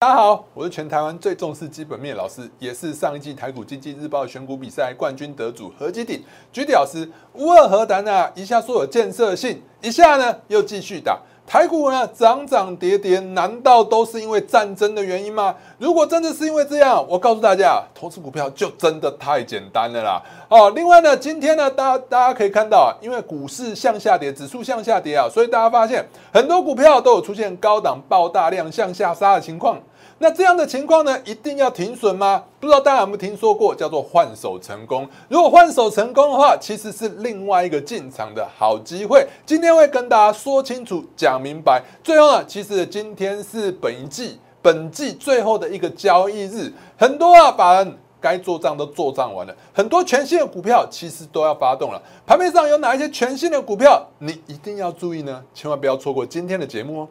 大家好，我是全台湾最重视基本面老师，也是上一季台股经济日报选股比赛冠军得主何基鼎居底老师。无二何谈啊？一下说有建设性，一下呢又继续打台股呢涨涨跌跌，难道都是因为战争的原因吗？如果真的是因为这样，我告诉大家，投资股票就真的太简单了啦。哦，另外呢，今天呢，大家大家可以看到啊，因为股市向下跌，指数向下跌啊，所以大家发现很多股票都有出现高档爆大量向下杀的情况。那这样的情况呢，一定要停损吗？不知道大家有没有听说过叫做换手成功？如果换手成功的话，其实是另外一个进场的好机会。今天会跟大家说清楚、讲明白。最后呢，其实今天是本一季、本季最后的一个交易日，很多啊法人该做账都做账完了，很多全新的股票其实都要发动了。盘面上有哪一些全新的股票，你一定要注意呢？千万不要错过今天的节目哦。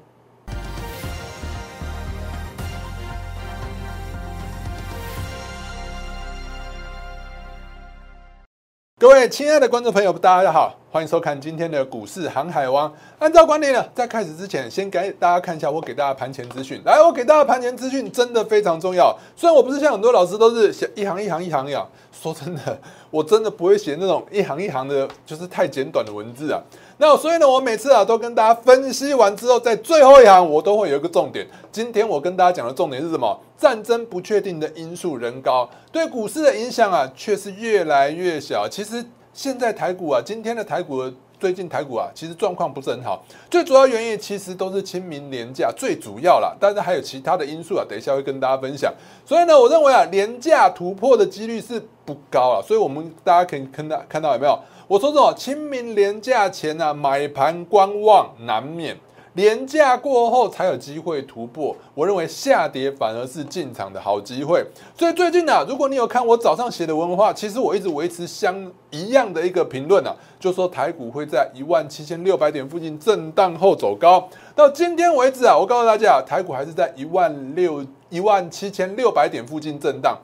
各位亲爱的观众朋友，大家好，欢迎收看今天的股市航海王。按照惯例呢，在开始之前，先给大家看一下我给大家盘前资讯。来，我给大家盘前资讯真的非常重要。虽然我不是像很多老师都是写一行一行一行呀，说真的，我真的不会写那种一行一行的，就是太简短的文字啊。那所以呢，我每次啊都跟大家分析完之后，在最后一行我都会有一个重点。今天我跟大家讲的重点是什么？战争不确定的因素仍高，对股市的影响啊却是越来越小。其实现在台股啊，今天的台股最近台股啊，其实状况不是很好。最主要原因其实都是清明廉价最主要啦，但是还有其他的因素啊，等一下会跟大家分享。所以呢，我认为啊，廉价突破的几率是不高啊。所以我们大家可以看到看到有没有？我说什么？清明廉价前呢，买盘观望难免；廉价过后才有机会突破。我认为下跌反而是进场的好机会。所以最近呢，如果你有看我早上写的文化，其实我一直维持相一样的一个评论啊，就说台股会在一万七千六百点附近震荡后走高。到今天为止啊，我告诉大家，台股还是在一万六一万七千六百点附近震荡。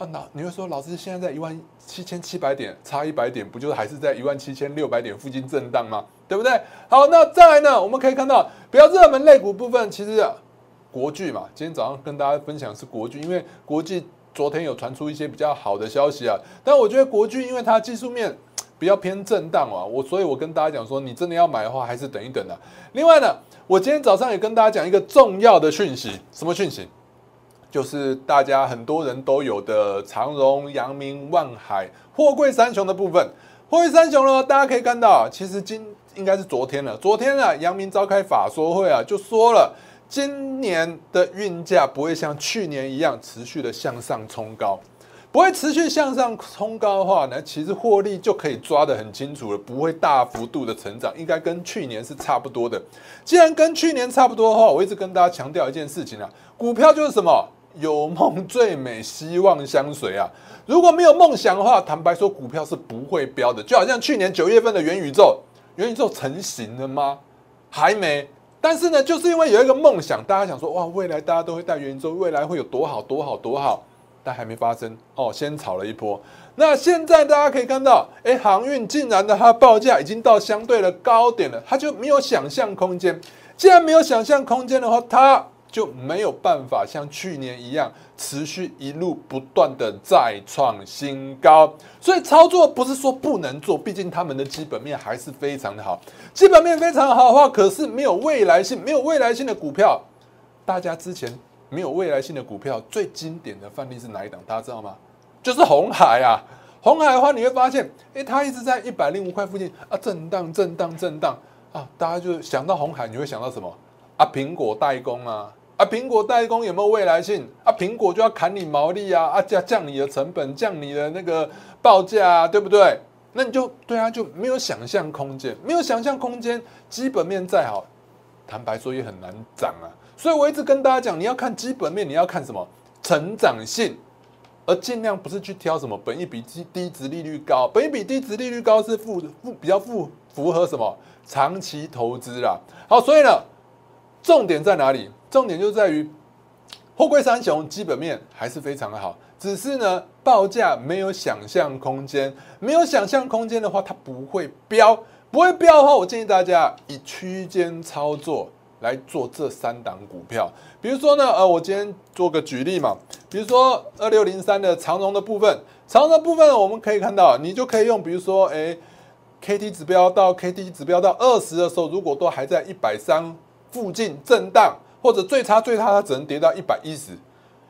啊，那你会说，老师现在在一万七千七百点，差一百点，不就还是在一万七千六百点附近震荡吗？对不对？好，那再来呢，我们可以看到比较热门类股部分，其实国巨嘛，今天早上跟大家分享是国巨，因为国际昨天有传出一些比较好的消息啊，但我觉得国巨因为它技术面比较偏震荡啊，我所以我跟大家讲说，你真的要买的话，还是等一等啊。另外呢，我今天早上也跟大家讲一个重要的讯息，什么讯息？就是大家很多人都有的长荣、阳明、万海、货柜三雄的部分。货柜三雄呢，大家可以看到，其实今应该是昨天了。昨天啊，阳明召开法说会啊，就说了，今年的运价不会像去年一样持续的向上冲高，不会持续向上冲高的话呢，其实获利就可以抓得很清楚了，不会大幅度的成长，应该跟去年是差不多的。既然跟去年差不多的话，我一直跟大家强调一件事情啊，股票就是什么？有梦最美，希望相随啊！如果没有梦想的话，坦白说，股票是不会飙的。就好像去年九月份的元宇宙，元宇宙成型了吗？还没。但是呢，就是因为有一个梦想，大家想说，哇，未来大家都会带元宇宙，未来会有多好多好多好，但还没发生哦，先炒了一波。那现在大家可以看到，哎，航运竟然的它报价已经到相对的高点了，它就没有想象空间。既然没有想象空间的话，它。就没有办法像去年一样持续一路不断的再创新高，所以操作不是说不能做，毕竟他们的基本面还是非常的好。基本面非常好的话，可是没有未来性，没有未来性的股票，大家之前没有未来性的股票最经典的范例是哪一档？大家知道吗？就是红海啊！红海的话，你会发现，哎，它一直在一百零五块附近啊，震荡、震荡、震荡啊，大家就想到红海，你会想到什么？啊，苹果代工啊！啊，苹果代工有没有未来性？啊，苹果就要砍你毛利啊，啊，降降你的成本，降你的那个报价啊，对不对？那你就对啊，就没有想象空间，没有想象空间，基本面再好，坦白说也很难涨啊。所以我一直跟大家讲，你要看基本面，你要看什么？成长性，而尽量不是去挑什么本益比低、低值利率高，本益比低值利率高是符符比较符符合什么长期投资啦。好，所以呢，重点在哪里？重点就在于，货柜三雄基本面还是非常的好，只是呢报价没有想象空间，没有想象空间的话，它不会飙，不会飙的话，我建议大家以区间操作来做这三档股票。比如说呢，呃，我今天做个举例嘛，比如说二六零三的长荣的部分，长荣的部分我们可以看到，你就可以用，比如说，哎，K T 指标到 K T 指标到二十的时候，如果都还在一百三附近震荡，或者最差最差它只能跌到一百一十，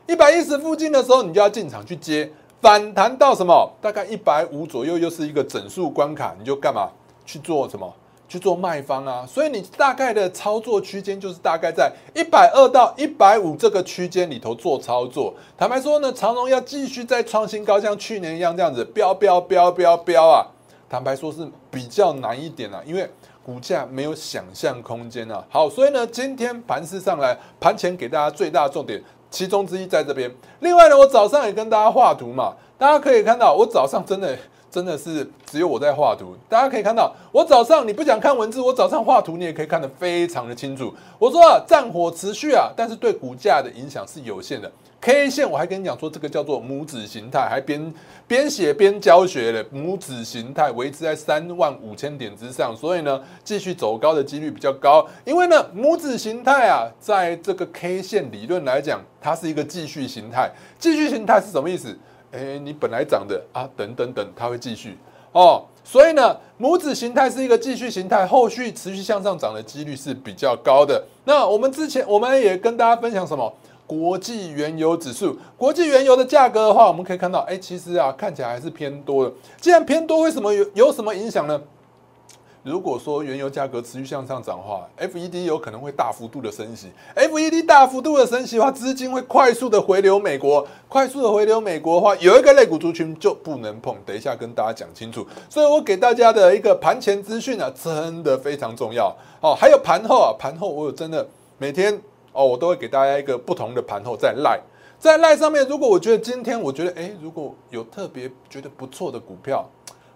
一百一十附近的时候，你就要进场去接。反弹到什么？大概一百五左右，又是一个整数关卡，你就干嘛去做什么？去做卖方啊！所以你大概的操作区间就是大概在一百二到一百五这个区间里头做操作。坦白说呢，长荣要继续再创新高，像去年一样这样子飙飙飙飙飙啊！坦白说是比较难一点啊，因为股价没有想象空间啊。好，所以呢，今天盘市上来，盘前给大家最大的重点。其中之一在这边。另外呢，我早上也跟大家画图嘛，大家可以看到，我早上真的真的是只有我在画图。大家可以看到，我早上你不想看文字，我早上画图你也可以看得非常的清楚。我说啊，战火持续啊，但是对股价的影响是有限的。K 线我还跟你讲说，这个叫做拇指形态，还边边写边教学的拇指形态维持在三万五千点之上，所以呢，继续走高的几率比较高。因为呢，拇指形态啊，在这个 K 线理论来讲，它是一个继续形态。继续形态是什么意思？诶，你本来涨的啊，等等等，它会继续哦。所以呢，拇指形态是一个继续形态，后续持续向上涨的几率是比较高的。那我们之前我们也跟大家分享什么？国际原油指数，国际原油的价格的话，我们可以看到，哎，其实啊，看起来还是偏多的。既然偏多，为什么有有什么影响呢？如果说原油价格持续向上涨的话，FED 有可能会大幅度的升息。FED 大幅度的升息的话，资金会快速的回流美国，快速的回流美国的话，有一个类股族群就不能碰。等一下跟大家讲清楚。所以我给大家的一个盘前资讯啊，真的非常重要哦。还有盘后啊，盘后我有真的每天。哦，我都会给大家一个不同的盘后在赖，在赖上面，如果我觉得今天我觉得哎，如果有特别觉得不错的股票，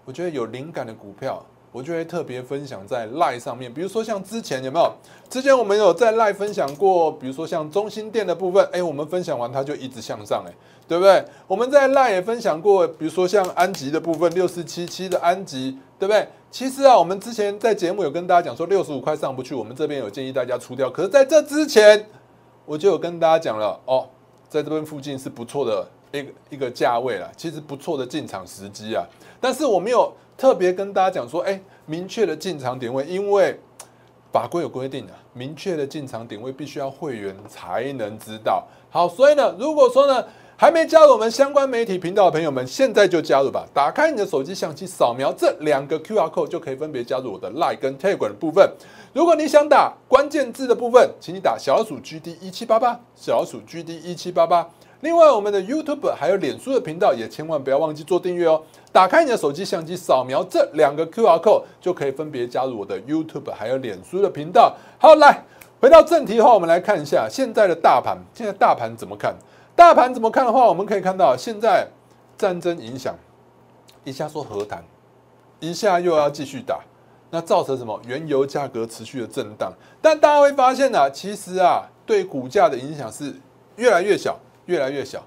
我觉得有灵感的股票，我就会特别分享在赖上面。比如说像之前有没有？之前我们有在赖分享过，比如说像中心店的部分，哎，我们分享完它就一直向上，哎，对不对？我们在赖也分享过，比如说像安吉的部分，六四七七的安吉，对不对？其实啊，我们之前在节目有跟大家讲说，六十五块上不去，我们这边有建议大家出掉。可是在这之前，我就有跟大家讲了哦，在这边附近是不错的一个一个价位了，其实不错的进场时机啊。但是我没有特别跟大家讲说，哎，明确的进场点位，因为法规有规定的，明确的进场点位必须要会员才能知道。好，所以呢，如果说呢。还没加入我们相关媒体频道的朋友们，现在就加入吧！打开你的手机相机，扫描这两个 QR code，就可以分别加入我的 Line 跟 Telegram 部分。如果你想打关键字的部分，请你打小鼠 GD 一七八八，小鼠 GD 一七八八。另外，我们的 YouTube 还有脸书的频道，也千万不要忘记做订阅哦。打开你的手机相机，扫描这两个 QR code，就可以分别加入我的 YouTube 还有脸书的频道。好，来回到正题后，我们来看一下现在的大盘，现在大盘怎么看？大盘怎么看的话，我们可以看到，现在战争影响，一下说和谈，一下又要继续打，那造成什么？原油价格持续的震荡。但大家会发现呢，其实啊，对股价的影响是越来越小，越来越小，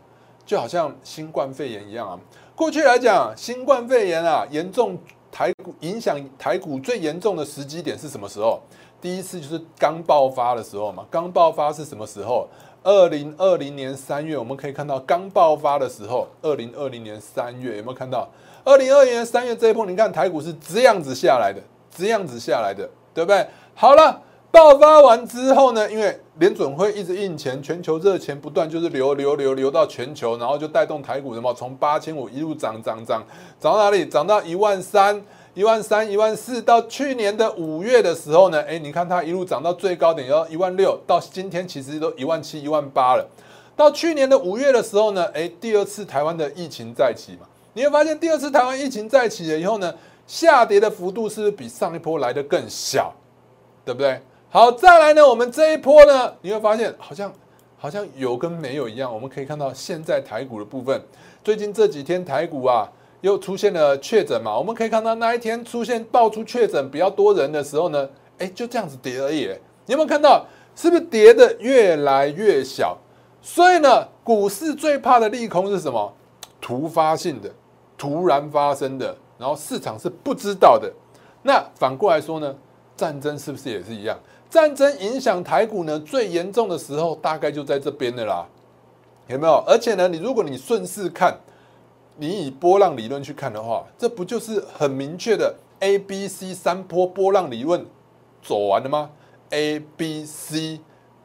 就好像新冠肺炎一样啊。过去来讲，新冠肺炎啊，严重台股影响台股最严重的时机点是什么时候？第一次就是刚爆发的时候嘛。刚爆发是什么时候？二零二零年三月，我们可以看到刚爆发的时候，二零二零年三月有没有看到？二零二零年三月这一波，你看台股是这样子下来的，这样子下来的，对不对？好了，爆发完之后呢，因为联准会一直印钱，全球热钱不断就是流流流流到全球，然后就带动台股什么，从八千五一路涨涨涨，涨到哪里？涨到一万三。一万三、一万四，到去年的五月的时候呢，哎，你看它一路涨到最高点要一万六，到今天其实都一万七、一万八了。到去年的五月的时候呢，哎，第二次台湾的疫情再起嘛，你会发现第二次台湾疫情再起了以后呢，下跌的幅度是不是比上一波来的更小，对不对？好，再来呢，我们这一波呢，你会发现好像好像有跟没有一样。我们可以看到现在台股的部分，最近这几天台股啊。又出现了确诊嘛？我们可以看到那一天出现爆出确诊比较多人的时候呢，哎，就这样子跌而已。你有没有看到？是不是跌的越来越小？所以呢，股市最怕的利空是什么？突发性的、突然发生的，然后市场是不知道的。那反过来说呢？战争是不是也是一样？战争影响台股呢最严重的时候，大概就在这边的啦，有没有？而且呢，你如果你顺势看，你以波浪理论去看的话，这不就是很明确的 A、B、C 三波波浪理论走完了吗？A、B、C。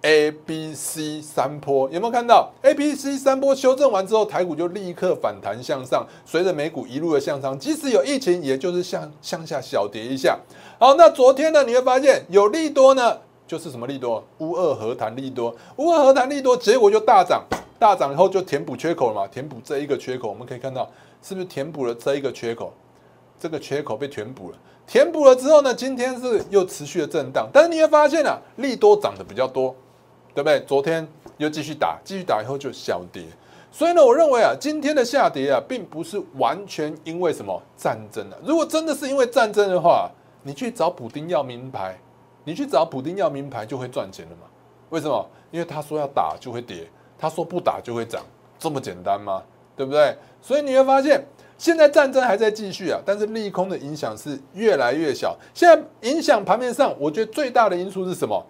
A、B、C 三波有没有看到？A、B、C 三波修正完之后，台股就立刻反弹向上，随着美股一路的向上，即使有疫情，也就是向向下小跌一下。好，那昨天呢，你会发现有利多呢，就是什么利多？乌二和谈利多，乌二和谈利多，结果就大涨，大涨以后就填补缺口了嘛？填补这一个缺口，我们可以看到是不是填补了这一个缺口？这个缺口被填补了，填补了之后呢，今天是又持续的震荡，但是你会发现啊，利多涨的比较多。对不对？昨天又继续打，继续打以后就小跌，所以呢，我认为啊，今天的下跌啊，并不是完全因为什么战争啊。如果真的是因为战争的话，你去找补丁要名牌，你去找普丁要名牌就会赚钱了嘛？为什么？因为他说要打就会跌，他说不打就会涨，这么简单吗？对不对？所以你会发现，现在战争还在继续啊，但是利空的影响是越来越小。现在影响盘面上，我觉得最大的因素是什么？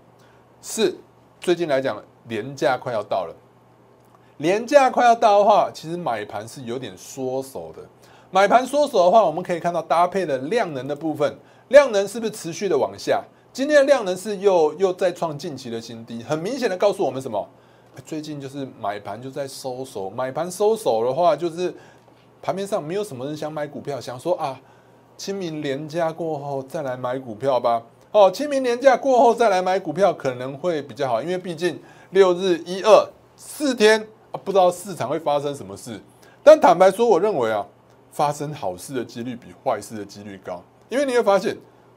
是。最近来讲，廉价快要到了，廉价快要到的话，其实买盘是有点缩手的。买盘缩手的话，我们可以看到搭配的量能的部分，量能是不是持续的往下？今天的量能是又又再创近期的新低，很明显的告诉我们什么？最近就是买盘就在收手，买盘收手的话，就是盘面上没有什么人想买股票，想说啊，清明年假过后再来买股票吧。哦，清明年假过后再来买股票可能会比较好，因为毕竟六日一二四天啊，不知道市场会发生什么事。但坦白说，我认为啊，发生好事的几率比坏事的几率高，因为你会发现，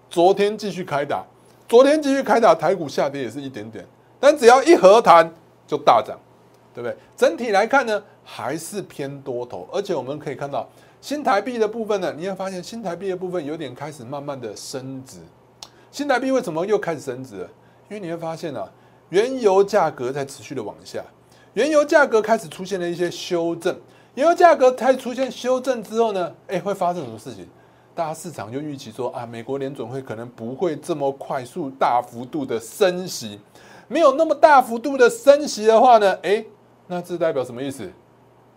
昨天继续开打，昨天继续开打，台股下跌也是一点点，但只要一和谈就大涨，对不对？整体来看呢，还是偏多头，而且我们可以看到新台币的部分呢，你会发现新台币的部分有点开始慢慢的升值。新台币为什么又开始升值？因为你会发现啊，原油价格在持续的往下，原油价格开始出现了一些修正。原油价格开始出现修正之后呢，哎，会发生什么事情？大家市场就预期说啊，美国联准会可能不会这么快速、大幅度的升息，没有那么大幅度的升息的话呢，哎，那这代表什么意思？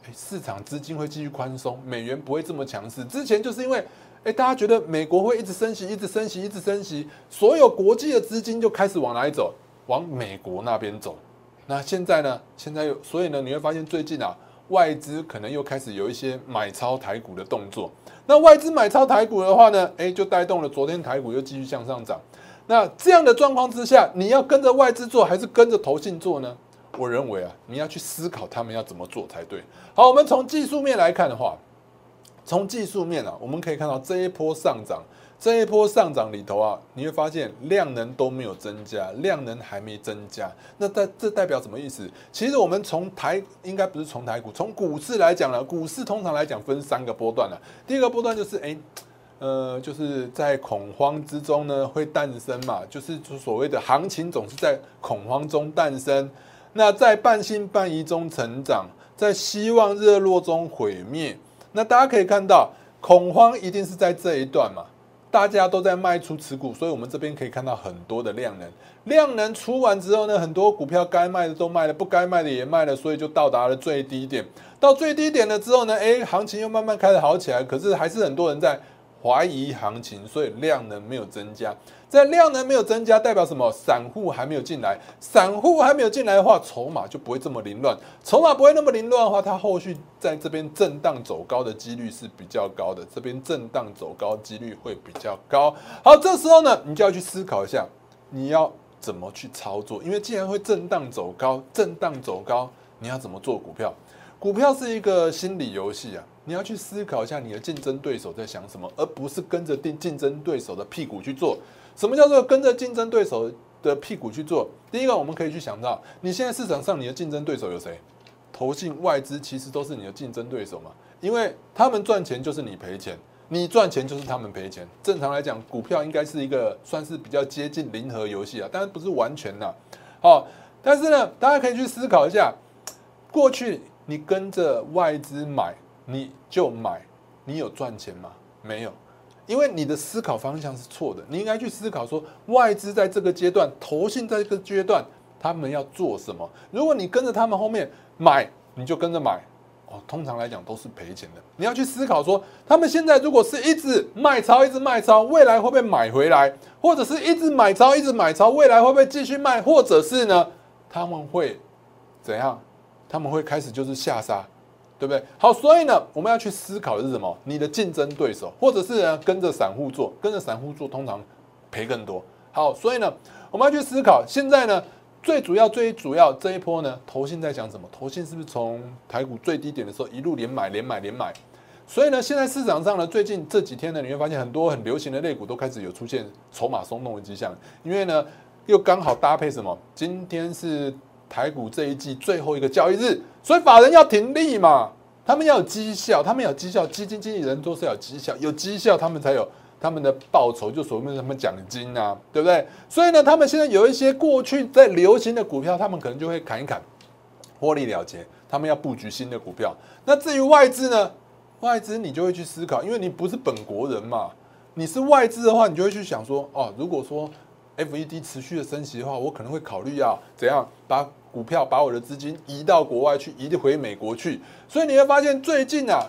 哎，市场资金会继续宽松，美元不会这么强势。之前就是因为。哎，大家觉得美国会一直升息，一直升息，一直升息，所有国际的资金就开始往哪里走？往美国那边走。那现在呢？现在又所以呢？你会发现最近啊，外资可能又开始有一些买超台股的动作。那外资买超台股的话呢，哎，就带动了昨天台股又继续向上涨。那这样的状况之下，你要跟着外资做，还是跟着投信做呢？我认为啊，你要去思考他们要怎么做才对。好，我们从技术面来看的话。从技术面啊，我们可以看到这一波上涨，这一波上涨里头啊，你会发现量能都没有增加，量能还没增加。那代这代表什么意思？其实我们从台应该不是从台股，从股市来讲呢，股市通常来讲分三个波段了。第一个波段就是哎，呃，就是在恐慌之中呢会诞生嘛，就是所谓的行情总是在恐慌中诞生。那在半信半疑中成长，在希望热络中毁灭。那大家可以看到，恐慌一定是在这一段嘛，大家都在卖出持股，所以我们这边可以看到很多的量能，量能出完之后呢，很多股票该卖的都卖了，不该卖的也卖了，所以就到达了最低点。到最低点了之后呢，哎，行情又慢慢开始好起来，可是还是很多人在。怀疑行情，所以量能没有增加。在量能没有增加，代表什么？散户还没有进来。散户还没有进来的话，筹码就不会这么凌乱。筹码不会那么凌乱的话，它后续在这边震荡走高的几率是比较高的。这边震荡走高几率会比较高。好，这时候呢，你就要去思考一下，你要怎么去操作？因为既然会震荡走高，震荡走高，你要怎么做股票？股票是一个心理游戏啊。你要去思考一下你的竞争对手在想什么，而不是跟着竞竞争对手的屁股去做。什么叫做跟着竞争对手的屁股去做？第一个，我们可以去想到，你现在市场上你的竞争对手有谁？投信、外资其实都是你的竞争对手嘛，因为他们赚钱就是你赔钱，你赚钱就是他们赔钱。正常来讲，股票应该是一个算是比较接近零和游戏啊，但是不是完全的。好，但是呢，大家可以去思考一下，过去你跟着外资买，你就买，你有赚钱吗？没有，因为你的思考方向是错的，你应该去思考说，外资在这个阶段，投信在这个阶段，他们要做什么？如果你跟着他们后面买，你就跟着买，哦，通常来讲都是赔钱的。你要去思考说，他们现在如果是一直卖超，一直卖超，未来会不会买回来？或者是一直买超，一直买超，未来会不会继续卖？或者是呢，他们会怎样？他们会开始就是下杀。对不对？好，所以呢，我们要去思考的是什么？你的竞争对手，或者是呢跟着散户做，跟着散户做，通常赔更多。好，所以呢，我们要去思考，现在呢，最主要、最主要这一波呢，投信在讲什么？投信是不是从台股最低点的时候一路连买、连买、连买？所以呢，现在市场上呢，最近这几天呢，你会发现很多很流行的类股都开始有出现筹码松动的迹象，因为呢，又刚好搭配什么？今天是。台股这一季最后一个交易日，所以法人要停利嘛，他们要有绩效，他们有绩效，基金经理人都是要有绩效，有绩效他们才有他们的报酬，就所谓什么奖金啊，对不对？所以呢，他们现在有一些过去在流行的股票，他们可能就会砍一砍，获利了结，他们要布局新的股票。那至于外资呢？外资你就会去思考，因为你不是本国人嘛，你是外资的话，你就会去想说，哦，如果说 FED 持续的升息的话，我可能会考虑要怎样把。股票把我的资金移到国外去，移回美国去，所以你会发现最近啊，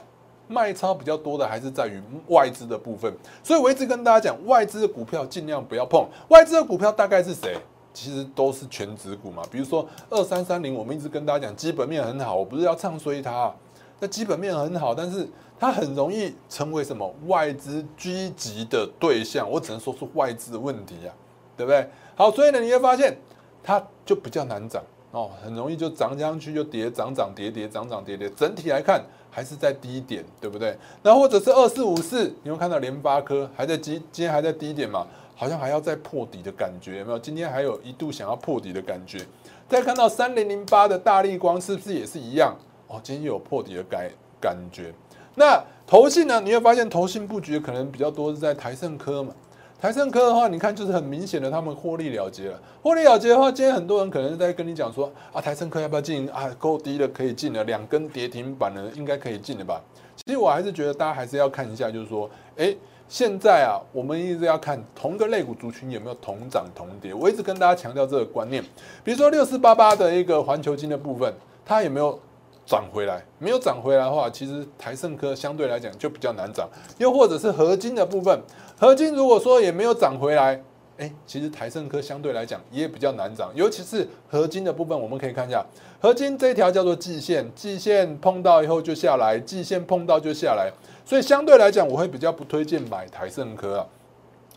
卖超比较多的还是在于外资的部分。所以我一直跟大家讲，外资的股票尽量不要碰。外资的股票大概是谁？其实都是全指股嘛。比如说二三三零，我们一直跟大家讲基本面很好，我不是要唱衰它，那基本面很好，但是它很容易成为什么外资狙击的对象。我只能说是外资的问题呀，对不对？好，所以呢，你会发现它就比较难涨。哦，很容易就涨上去就跌，涨涨跌跌，涨涨跌跌，整体来看还是在低点，对不对？那或者是二四五四，你会看到联发科还在今今天还在低点嘛？好像还要再破底的感觉，有没有？今天还有一度想要破底的感觉。再看到三零零八的大力光，是不是也是一样？哦，今天有破底的感感觉。那投信呢？你会发现投信布局可能比较多是在台盛科嘛？台盛科的话，你看就是很明显的，他们获利了结了。获利了结的话，今天很多人可能在跟你讲说啊，台盛科要不要进啊？够低了可以进了，两根跌停板了，应该可以进了吧？其实我还是觉得大家还是要看一下，就是说，哎，现在啊，我们一直要看同个类股族群有没有同涨同跌。我一直跟大家强调这个观念，比如说六四八八的一个环球金的部分，它有没有？涨回来没有涨回来的话，其实台盛科相对来讲就比较难涨，又或者是合金的部分，合金如果说也没有涨回来，哎，其实台盛科相对来讲也比较难涨，尤其是合金的部分，我们可以看一下，合金这一条叫做季线，季线碰到以后就下来，季线碰到就下来，所以相对来讲，我会比较不推荐买台盛科啊。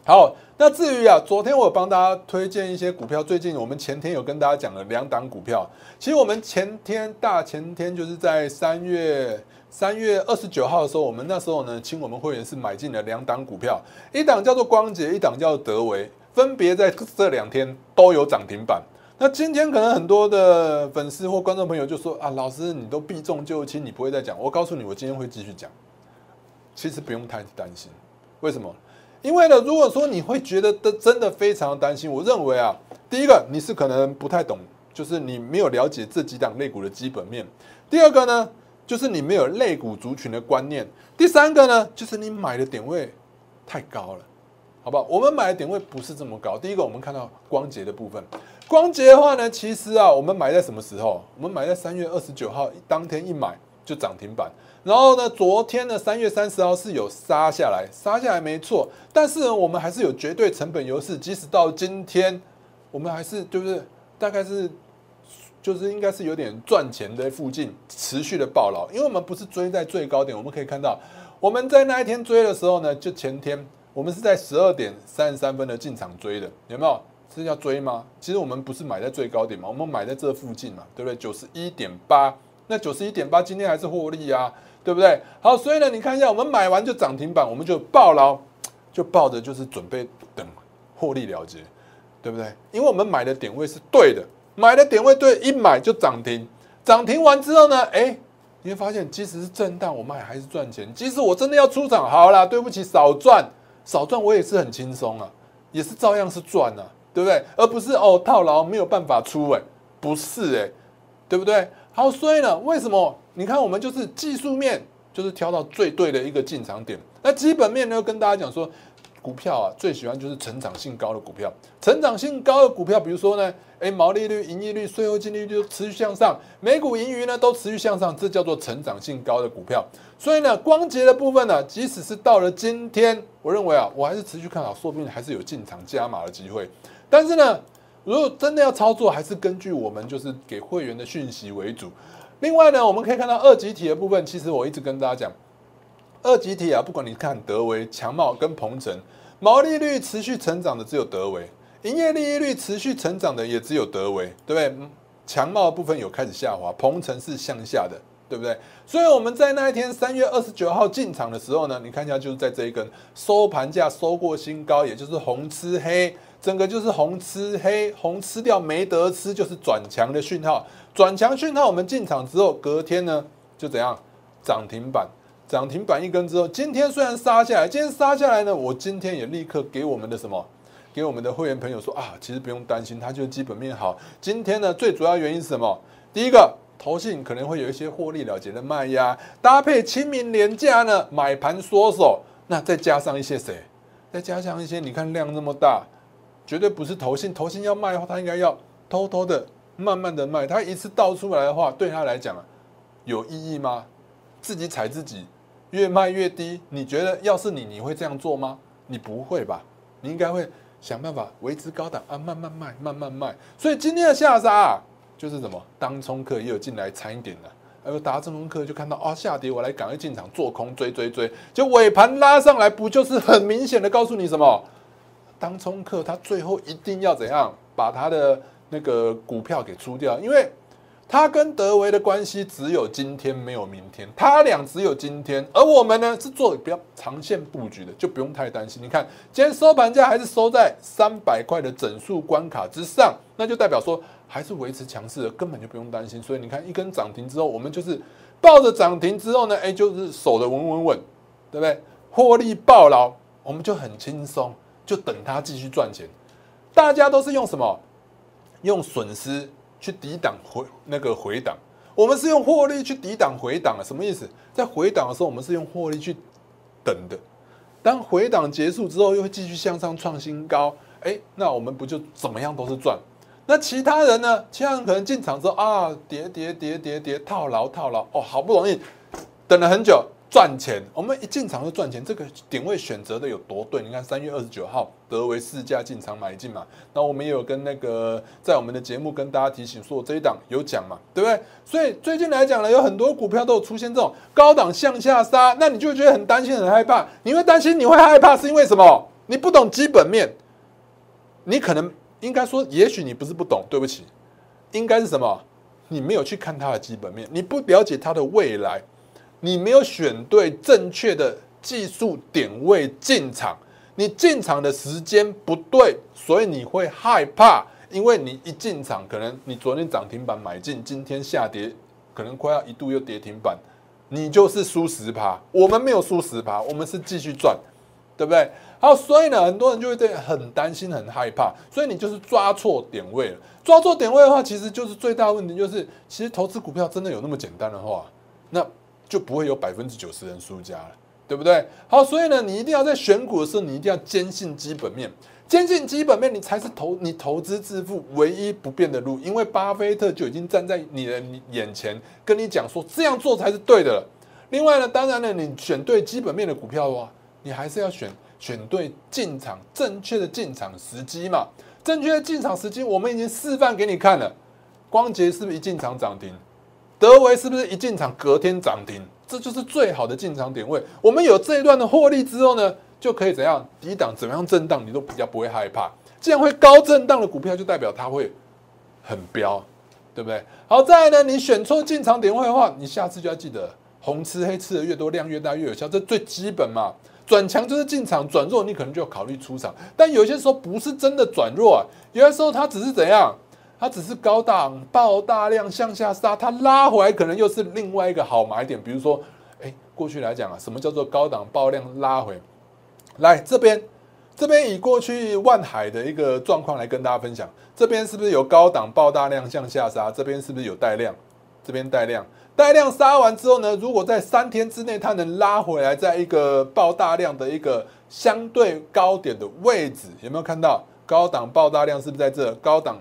好，那至于啊，昨天我帮大家推荐一些股票，最近我们前天有跟大家讲了两档股票。其实我们前天大前天就是在三月三月二十九号的时候，我们那时候呢，请我们会员是买进了两档股票，一档叫做光捷，一档叫德维，分别在这两天都有涨停板。那今天可能很多的粉丝或观众朋友就说啊，老师你都避重就轻，你不会再讲。我告诉你，我今天会继续讲。其实不用太担心，为什么？因为呢，如果说你会觉得的真的非常担心，我认为啊，第一个你是可能不太懂，就是你没有了解这几档类股的基本面；第二个呢，就是你没有类股族群的观念；第三个呢，就是你买的点位太高了，好不好？我们买的点位不是这么高。第一个，我们看到光洁的部分，光洁的话呢，其实啊，我们买在什么时候？我们买在三月二十九号当天一买就涨停板。然后呢？昨天的三月三十号是有杀下来，杀下来没错。但是，我们还是有绝对成本优势。即使到今天，我们还是就是大概是就是应该是有点赚钱的附近持续的暴牢，因为我们不是追在最高点。我们可以看到，我们在那一天追的时候呢，就前天我们是在十二点三十三分的进场追的，有没有？是要追吗？其实我们不是买在最高点嘛，我们买在这附近嘛，对不对？九十一点八，那九十一点八今天还是获利啊。对不对？好，所以呢，你看一下，我们买完就涨停板，我们就抱牢，就抱着就是准备等获利了结，对不对？因为我们买的点位是对的，买的点位对，一买就涨停，涨停完之后呢，哎，你会发现即使是震荡，我们还是赚钱。即使我真的要出场，好啦，对不起，少赚少赚，我也是很轻松啊，也是照样是赚啊，对不对？而不是哦套牢没有办法出，哎，不是哎，对不对？好，所以呢，为什么？你看，我们就是技术面，就是挑到最对的一个进场点，那基本面呢，跟大家讲说，股票啊，最喜欢就是成长性高的股票。成长性高的股票，比如说呢，哎，毛利率、盈利率、税后净利率都持续向上，每股盈余呢都持续向上，这叫做成长性高的股票。所以呢，光洁的部分呢，即使是到了今天，我认为啊，我还是持续看好，说不定还是有进场加码的机会。但是呢，如果真的要操作，还是根据我们就是给会员的讯息为主。另外呢，我们可以看到二级体的部分，其实我一直跟大家讲，二级体啊，不管你看德维、强茂跟鹏程，毛利率持续成长的只有德维，营业利益率持续成长的也只有德维，对不对？强茂部分有开始下滑，鹏程是向下的，对不对？所以我们在那一天三月二十九号进场的时候呢，你看一下，就是在这一根收盘价收过新高，也就是红吃黑。整个就是红吃黑，红吃掉没得吃，就是转强的讯号。转强讯号，我们进场之后，隔天呢就怎样涨停板，涨停板一根之后，今天虽然杀下来，今天杀下来呢，我今天也立刻给我们的什么，给我们的会员朋友说啊，其实不用担心，它就是基本面好。今天呢，最主要原因是什么？第一个，投信可能会有一些获利了结的卖压，搭配清明廉价呢买盘缩手，那再加上一些谁？再加上一些，你看量那么大。绝对不是投信，投信要卖的话，他应该要偷偷的、慢慢的卖。他一次倒出来的话，对他来讲有意义吗？自己踩自己，越卖越低。你觉得要是你，你会这样做吗？你不会吧？你应该会想办法维持高档啊，慢慢卖，慢慢卖。所以今天的下杀，就是什么？当冲客也有进来掺一点的，还有打正冲客就看到啊下跌，我来赶快进场做空追追追，就尾盘拉上来，不就是很明显的告诉你什么？当冲客他最后一定要怎样把他的那个股票给出掉？因为他跟德维的关系只有今天没有明天，他俩只有今天，而我们呢是做比较长线布局的，就不用太担心。你看今天收盘价还是收在三百块的整数关卡之上，那就代表说还是维持强势的，根本就不用担心。所以你看一根涨停之后，我们就是抱着涨停之后呢，哎，就是守的稳稳稳，对不对？获利暴牢，我们就很轻松。就等它继续赚钱，大家都是用什么？用损失去抵挡回那个回档，我们是用获利去抵挡回档了。什么意思？在回档的时候，我们是用获利去等的。当回档结束之后，又会继续向上创新高。哎，那我们不就怎么样都是赚？那其他人呢？其他人可能进场之后啊，跌跌跌跌跌，套牢套牢。哦，好不容易等了很久。赚钱，我们一进场就赚钱。这个点位选择的有多对？你看三月二十九号，德维市价进场买进嘛。那我们也有跟那个在我们的节目跟大家提醒说，这一档有讲嘛，对不对？所以最近来讲呢，有很多股票都有出现这种高档向下杀，那你就觉得很担心、很害怕。你会担心、你会害怕，是因为什么？你不懂基本面。你可能应该说，也许你不是不懂，对不起，应该是什么？你没有去看它的基本面，你不了解它的未来。你没有选对正确的技术点位进场，你进场的时间不对，所以你会害怕，因为你一进场，可能你昨天涨停板买进，今天下跌，可能快要一度又跌停板，你就是输十趴。我们没有输十趴，我们是继续赚，对不对？好，所以呢，很多人就会对很担心、很害怕，所以你就是抓错点位了。抓错点位的话，其实就是最大问题，就是其实投资股票真的有那么简单的话，那。就不会有百分之九十人输家了，对不对？好，所以呢，你一定要在选股的时候，你一定要坚信基本面，坚信基本面，你才是投你投资致富唯一不变的路。因为巴菲特就已经站在你的眼前，跟你讲说这样做才是对的了。另外呢，当然呢，你选对基本面的股票的话，你还是要选选对进场正确的进场时机嘛。正确的进场时机，我们已经示范给你看了。光捷是不是一进场涨停？德维是不是一进场隔天涨停？这就是最好的进场点位。我们有这一段的获利之后呢，就可以怎样抵挡怎么样震荡，你都比较不会害怕。既然会高震荡的股票，就代表它会很飙，对不对？好，再来呢，你选错进场点位的话，你下次就要记得红吃黑吃的越多，量越大越有效，这最基本嘛。转强就是进场，转弱你可能就要考虑出场。但有些时候不是真的转弱啊，有些时候它只是怎样？它只是高档爆大量向下杀，它拉回来可能又是另外一个好买点。比如说，哎，过去来讲啊，什么叫做高档爆量拉回？来这边，这边以过去万海的一个状况来跟大家分享。这边是不是有高档爆大量向下杀？这边是不是有带量？这边带量，带量杀完之后呢，如果在三天之内它能拉回来，在一个爆大量的一个相对高点的位置，有没有看到高档爆大量是不是在这？高档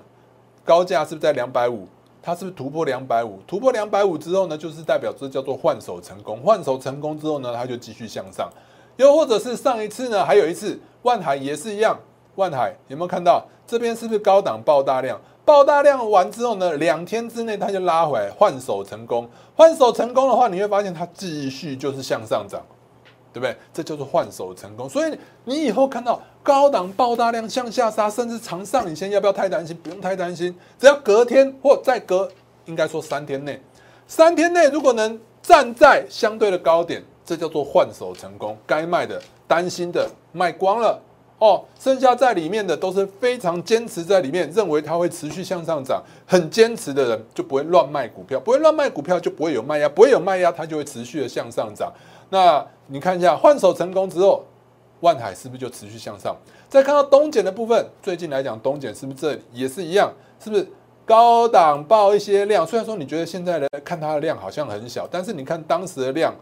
高价是不是在两百五？它是不是突破两百五？突破两百五之后呢，就是代表这叫做换手成功。换手成功之后呢，它就继续向上。又或者是上一次呢，还有一次万海也是一样，万海有没有看到这边是不是高档爆大量？爆大量完之后呢，两天之内它就拉回来，换手成功。换手成功的话，你会发现它继续就是向上涨，对不对？这就是换手成功。所以你以后看到高档爆大量向下杀，甚至长上影线，要不要太担心？不用太担心，只要隔天或再隔，应该说三天内，三天内如果能站在相对的高点，这叫做换手成功。该卖的、担心的卖光了。哦，剩下在里面的都是非常坚持在里面，认为它会持续向上涨，很坚持的人就不会乱卖股票，不会乱卖股票就不会有卖压，不会有卖压，它就会持续的向上涨。那你看一下换手成功之后，万海是不是就持续向上？再看到东碱的部分，最近来讲东碱是不是这也是一样？是不是高档报一些量？虽然说你觉得现在的看它的量好像很小，但是你看当时的量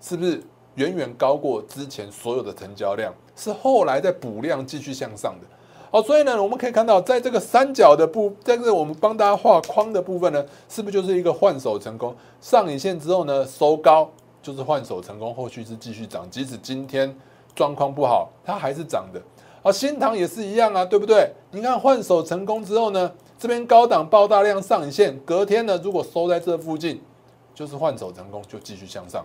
是不是？远远高过之前所有的成交量，是后来在补量继续向上的。好，所以呢，我们可以看到，在这个三角的部，在这个我们帮大家画框的部分呢，是不是就是一个换手成功？上影线之后呢，收高就是换手成功，后续是继续涨。即使今天状况不好，它还是涨的。好，新塘也是一样啊，对不对？你看换手成功之后呢，这边高档爆大量上影线，隔天呢，如果收在这附近，就是换手成功，就继续向上。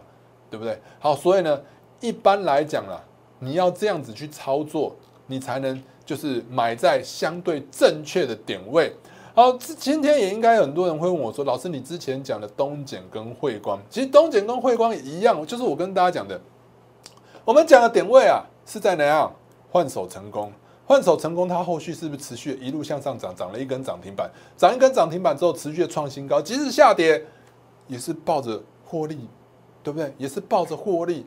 对不对？好，所以呢，一般来讲啦，你要这样子去操作，你才能就是买在相对正确的点位。好，今天也应该很多人会问我说，老师，你之前讲的东碱跟汇光，其实东碱跟汇光也一样，就是我跟大家讲的，我们讲的点位啊，是在哪样换手成功？换手成功，它后续是不是持续一路向上涨，涨了一根涨停板，涨一根涨停板之后持续的创新高，即使下跌，也是抱着获利。对不对？也是抱着获利，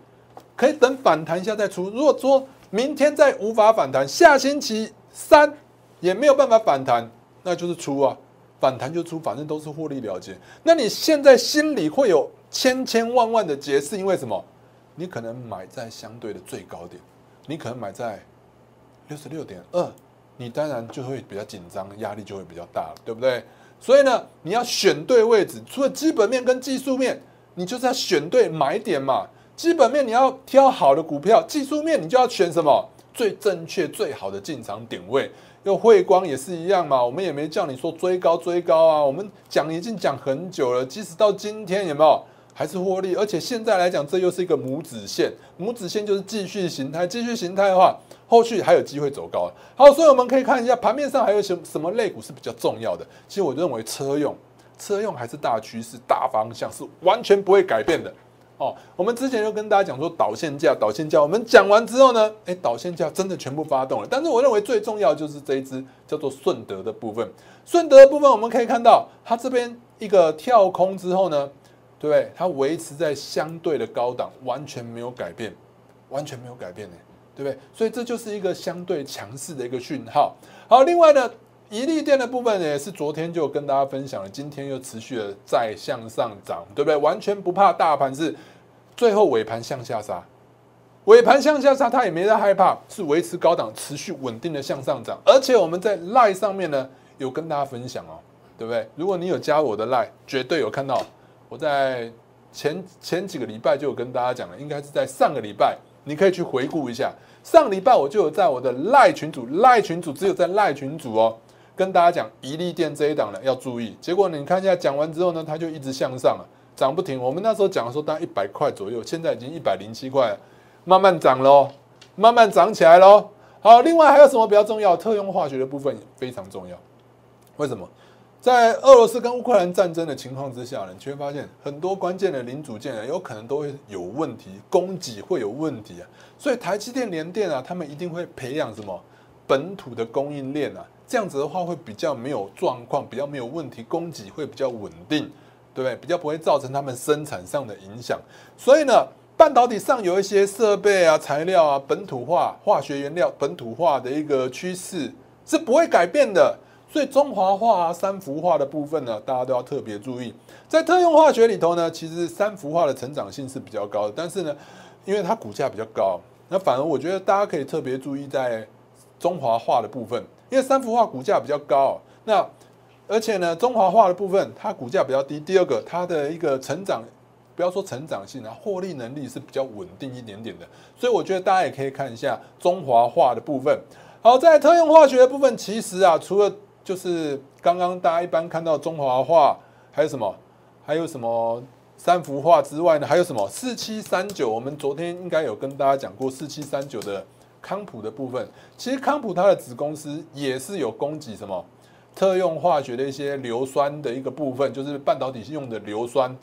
可以等反弹一下再出。如果说明天再无法反弹，下星期三也没有办法反弹，那就是出啊，反弹就出，反正都是获利了结。那你现在心里会有千千万万的结，是因为什么？你可能买在相对的最高点，你可能买在六十六点二，你当然就会比较紧张，压力就会比较大，对不对？所以呢，你要选对位置，除了基本面跟技术面。你就是要选对买点嘛，基本面你要挑好的股票，技术面你就要选什么最正确、最好的进场点位。又汇光也是一样嘛，我们也没叫你说追高追高啊，我们讲已经讲很久了，即使到今天有没有还是获利，而且现在来讲这又是一个母子线，母子线就是继续形态，继续形态的话，后续还有机会走高。好，所以我们可以看一下盘面上还有什什么类股是比较重要的。其实我认为车用。车用还是大趋势、大方向是完全不会改变的哦。我们之前就跟大家讲说导线架、导线架，我们讲完之后呢，哎，导线架真的全部发动了。但是我认为最重要就是这一支叫做顺德的部分。顺德的部分我们可以看到，它这边一个跳空之后呢，对不对？它维持在相对的高档，完全没有改变，完全没有改变呢，对不对？所以这就是一个相对强势的一个讯号。好，另外呢。一利电的部分也是昨天就跟大家分享了，今天又持续的在向上涨，对不对？完全不怕大盘是最后尾盘向下杀，尾盘向下杀，它也没在害怕，是维持高档，持续稳定的向上涨。而且我们在赖上面呢有跟大家分享哦，对不对？如果你有加我的赖，绝对有看到我在前前几个礼拜就有跟大家讲了，应该是在上个礼拜，你可以去回顾一下，上礼拜我就有在我的赖群组，赖群组只有在赖群组哦。跟大家讲，一利电这一档呢要注意。结果你看一下，讲完之后呢，它就一直向上了，涨不停。我们那时候讲的时候，大概一百块左右，现在已经一百零七块了，慢慢涨喽，慢慢涨起来喽。好，另外还有什么比较重要？特用化学的部分也非常重要。为什么？在俄罗斯跟乌克兰战争的情况之下呢，你会发现很多关键的零组件呢，有可能都会有问题，供给会有问题啊。所以台积电、联电啊，他们一定会培养什么本土的供应链啊。这样子的话会比较没有状况，比较没有问题，供给会比较稳定，对不对？比较不会造成他们生产上的影响。所以呢，半导体上有一些设备啊、材料啊，本土化、化学原料本土化的一个趋势是不会改变的。所以中华化啊、三氟化的部分呢，大家都要特别注意。在特用化学里头呢，其实三氟化的成长性是比较高的，但是呢，因为它股价比较高，那反而我觉得大家可以特别注意在中华化的部分，因为三氟化股价比较高，那而且呢，中华化的部分它股价比较低。第二个，它的一个成长，不要说成长性啊，获利能力是比较稳定一点点的，所以我觉得大家也可以看一下中华化的部分。好，在特用化学的部分，其实啊，除了就是刚刚大家一般看到中华画，还有什么？还有什么三幅画之外呢？还有什么四七三九？我们昨天应该有跟大家讲过四七三九的康普的部分。其实康普它的子公司也是有供给什么特用化学的一些硫酸的一个部分，就是半导体用的硫酸。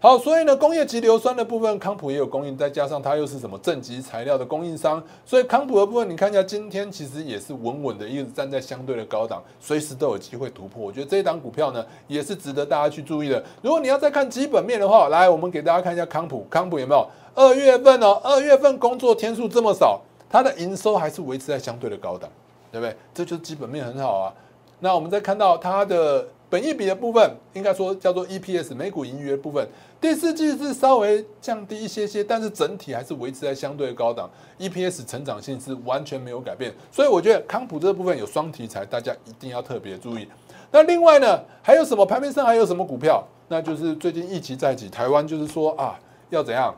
好，所以呢，工业级硫酸的部分，康普也有供应，再加上它又是什么正极材料的供应商，所以康普的部分，你看一下，今天其实也是稳稳的，一直站在相对的高档，随时都有机会突破。我觉得这一档股票呢，也是值得大家去注意的。如果你要再看基本面的话，来，我们给大家看一下康普，康普有没有？二月份哦，二月份工作天数这么少，它的营收还是维持在相对的高档，对不对？这就是基本面很好啊。那我们再看到它的。本益比的部分，应该说叫做 EPS 每股盈余的部分，第四季是稍微降低一些些，但是整体还是维持在相对高档，EPS 成长性是完全没有改变，所以我觉得康普这部分有双题材，大家一定要特别注意。那另外呢，还有什么盘面上还有什么股票？那就是最近一起在起，台湾就是说啊，要怎样？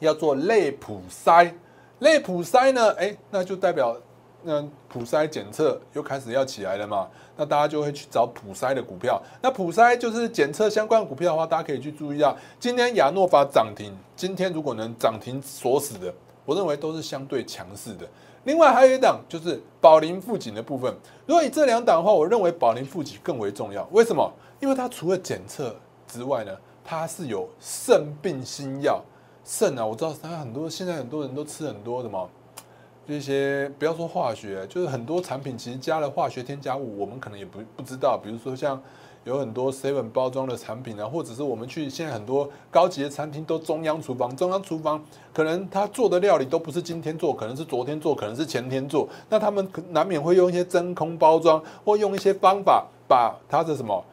要做类普筛，类普筛呢？哎，那就代表。那普筛检测又开始要起来了嘛？那大家就会去找普筛的股票。那普筛就是检测相关股票的话，大家可以去注意到，今天亚诺法涨停，今天如果能涨停锁死的，我认为都是相对强势的。另外还有一档就是宝林富锦的部分。如果以这两档的话，我认为宝林富锦更为重要。为什么？因为它除了检测之外呢，它是有肾病新药。肾啊，我知道它很多，现在很多人都吃很多什么。这些不要说化学，就是很多产品其实加了化学添加物，我们可能也不不知道。比如说像有很多 seven 包装的产品啊，或者是我们去现在很多高级的餐厅都中央厨房，中央厨房可能他做的料理都不是今天做，可能是昨天做，可能是前天做。那他们难免会用一些真空包装，或用一些方法把它的什么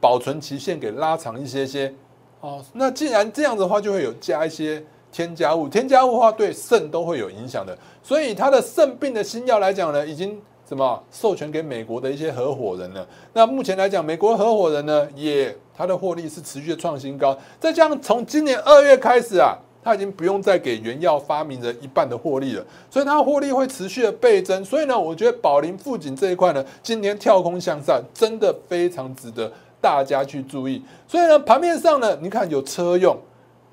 保存期限给拉长一些些。哦，那既然这样的话，就会有加一些。添加物，添加物的话对肾都会有影响的，所以它的肾病的新药来讲呢，已经什么授权给美国的一些合伙人了。那目前来讲，美国合伙人呢，也它的获利是持续的创新高。再加上从今年二月开始啊，它已经不用再给原药发明人一半的获利了，所以它获利会持续的倍增。所以呢，我觉得宝林富锦这一块呢，今年跳空向上，真的非常值得大家去注意。所以呢，盘面上呢，你看有车用，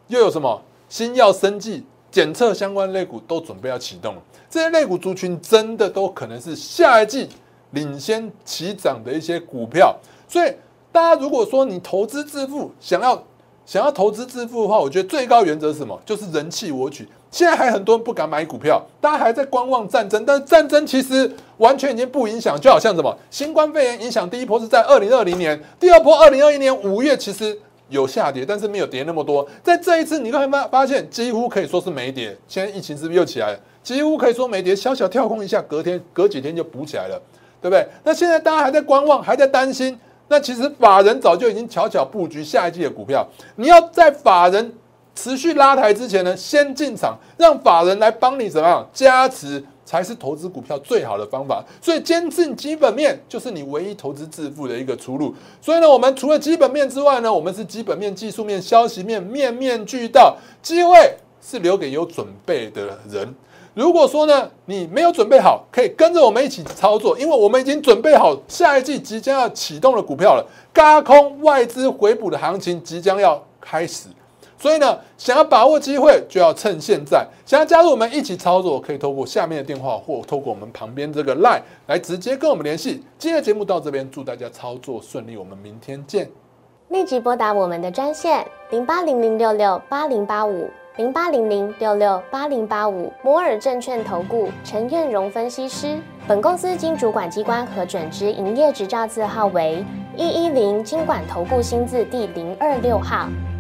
又有什么？新药、生技、检测相关类股都准备要启动了，这些类股族群真的都可能是下一季领先起涨的一些股票。所以大家如果说你投资致富，想要想要投资致富的话，我觉得最高原则是什么？就是人气我取。现在还很多人不敢买股票，大家还在观望战争，但是战争其实完全已经不影响，就好像什么新冠肺炎影响第一波是在二零二零年，第二波二零二一年五月其实。有下跌，但是没有跌那么多。在这一次，你会发发现几乎可以说是没跌。现在疫情是不是又起来了？几乎可以说没跌，小小跳空一下，隔天隔几天就补起来了，对不对？那现在大家还在观望，还在担心。那其实法人早就已经悄悄布局下一季的股票。你要在法人持续拉抬之前呢，先进场，让法人来帮你怎么样加持。才是投资股票最好的方法，所以坚持基本面就是你唯一投资致富的一个出路。所以呢，我们除了基本面之外呢，我们是基本面、技术面、消息面，面面俱到。机会是留给有准备的人。如果说呢，你没有准备好，可以跟着我们一起操作，因为我们已经准备好下一季即将要启动的股票了。高空外资回补的行情即将要开始。所以呢，想要把握机会，就要趁现在。想要加入我们一起操作，可以透过下面的电话，或透过我们旁边这个 line 来直接跟我们联系。今天的节目到这边，祝大家操作顺利，我们明天见。立即拨打我们的专线零八零零六六八零八五零八零零六六八零八五摩尔证券投顾陈彦荣分析师。本公司经主管机关核准之营业执照字号为一一零金管投顾新字第零二六号。